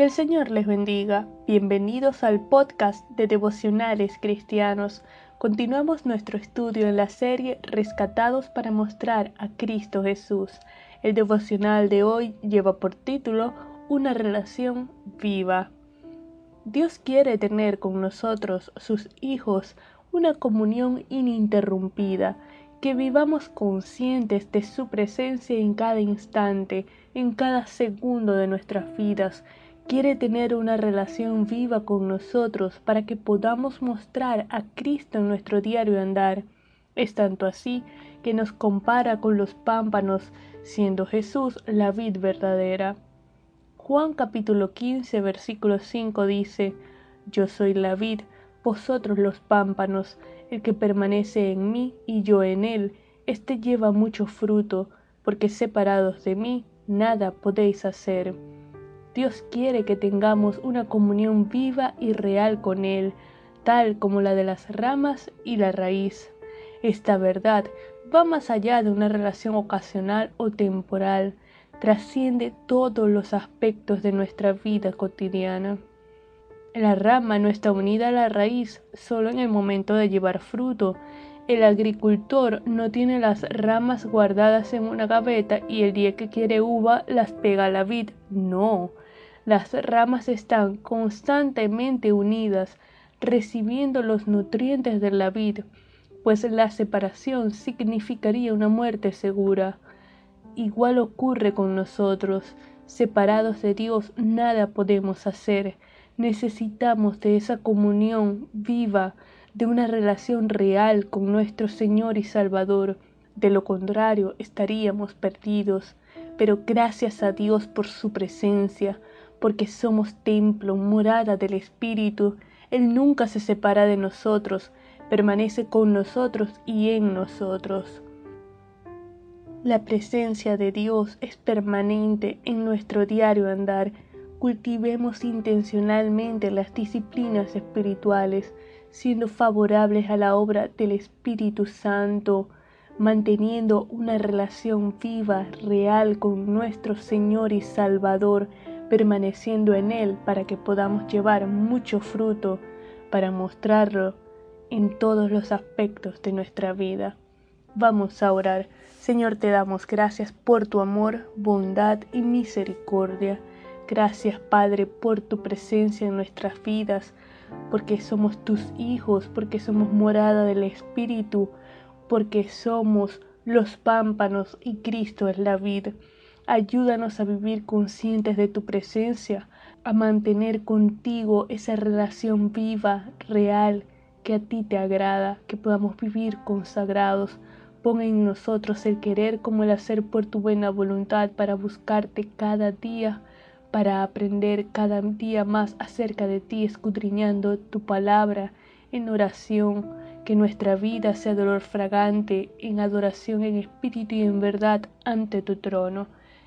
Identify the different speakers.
Speaker 1: Que el Señor les bendiga. Bienvenidos al podcast de devocionales cristianos. Continuamos nuestro estudio en la serie Rescatados para mostrar a Cristo Jesús. El devocional de hoy lleva por título Una relación viva. Dios quiere tener con nosotros, sus hijos, una comunión ininterrumpida que vivamos conscientes de su presencia en cada instante, en cada segundo de nuestras vidas. Quiere tener una relación viva con nosotros para que podamos mostrar a Cristo en nuestro diario andar. Es tanto así que nos compara con los pámpanos, siendo Jesús la vid verdadera. Juan capítulo 15 versículo 5 dice, Yo soy la vid, vosotros los pámpanos, el que permanece en mí y yo en él, éste lleva mucho fruto, porque separados de mí nada podéis hacer. Dios quiere que tengamos una comunión viva y real con Él, tal como la de las ramas y la raíz. Esta verdad va más allá de una relación ocasional o temporal, trasciende todos los aspectos de nuestra vida cotidiana. La rama no está unida a la raíz solo en el momento de llevar fruto. El agricultor no tiene las ramas guardadas en una gaveta y el día que quiere uva las pega a la vid. No, las ramas están constantemente unidas, recibiendo los nutrientes de la vid, pues la separación significaría una muerte segura. Igual ocurre con nosotros. Separados de Dios nada podemos hacer necesitamos de esa comunión viva, de una relación real con nuestro Señor y Salvador. De lo contrario, estaríamos perdidos. Pero gracias a Dios por su presencia, porque somos templo, morada del Espíritu. Él nunca se separa de nosotros, permanece con nosotros y en nosotros. La presencia de Dios es permanente en nuestro diario andar cultivemos intencionalmente las disciplinas espirituales, siendo favorables a la obra del Espíritu Santo, manteniendo una relación viva, real con nuestro Señor y Salvador, permaneciendo en Él para que podamos llevar mucho fruto para mostrarlo en todos los aspectos de nuestra vida. Vamos a orar. Señor, te damos gracias por tu amor, bondad y misericordia. Gracias, Padre, por tu presencia en nuestras vidas, porque somos tus hijos, porque somos morada del Espíritu, porque somos los pámpanos y Cristo es la vida. Ayúdanos a vivir conscientes de tu presencia, a mantener contigo esa relación viva, real, que a ti te agrada, que podamos vivir consagrados. Pon en nosotros el querer como el hacer por tu buena voluntad para buscarte cada día para aprender cada día más acerca de ti, escudriñando tu palabra en oración, que nuestra vida sea dolor fragante en adoración en espíritu y en verdad ante tu trono.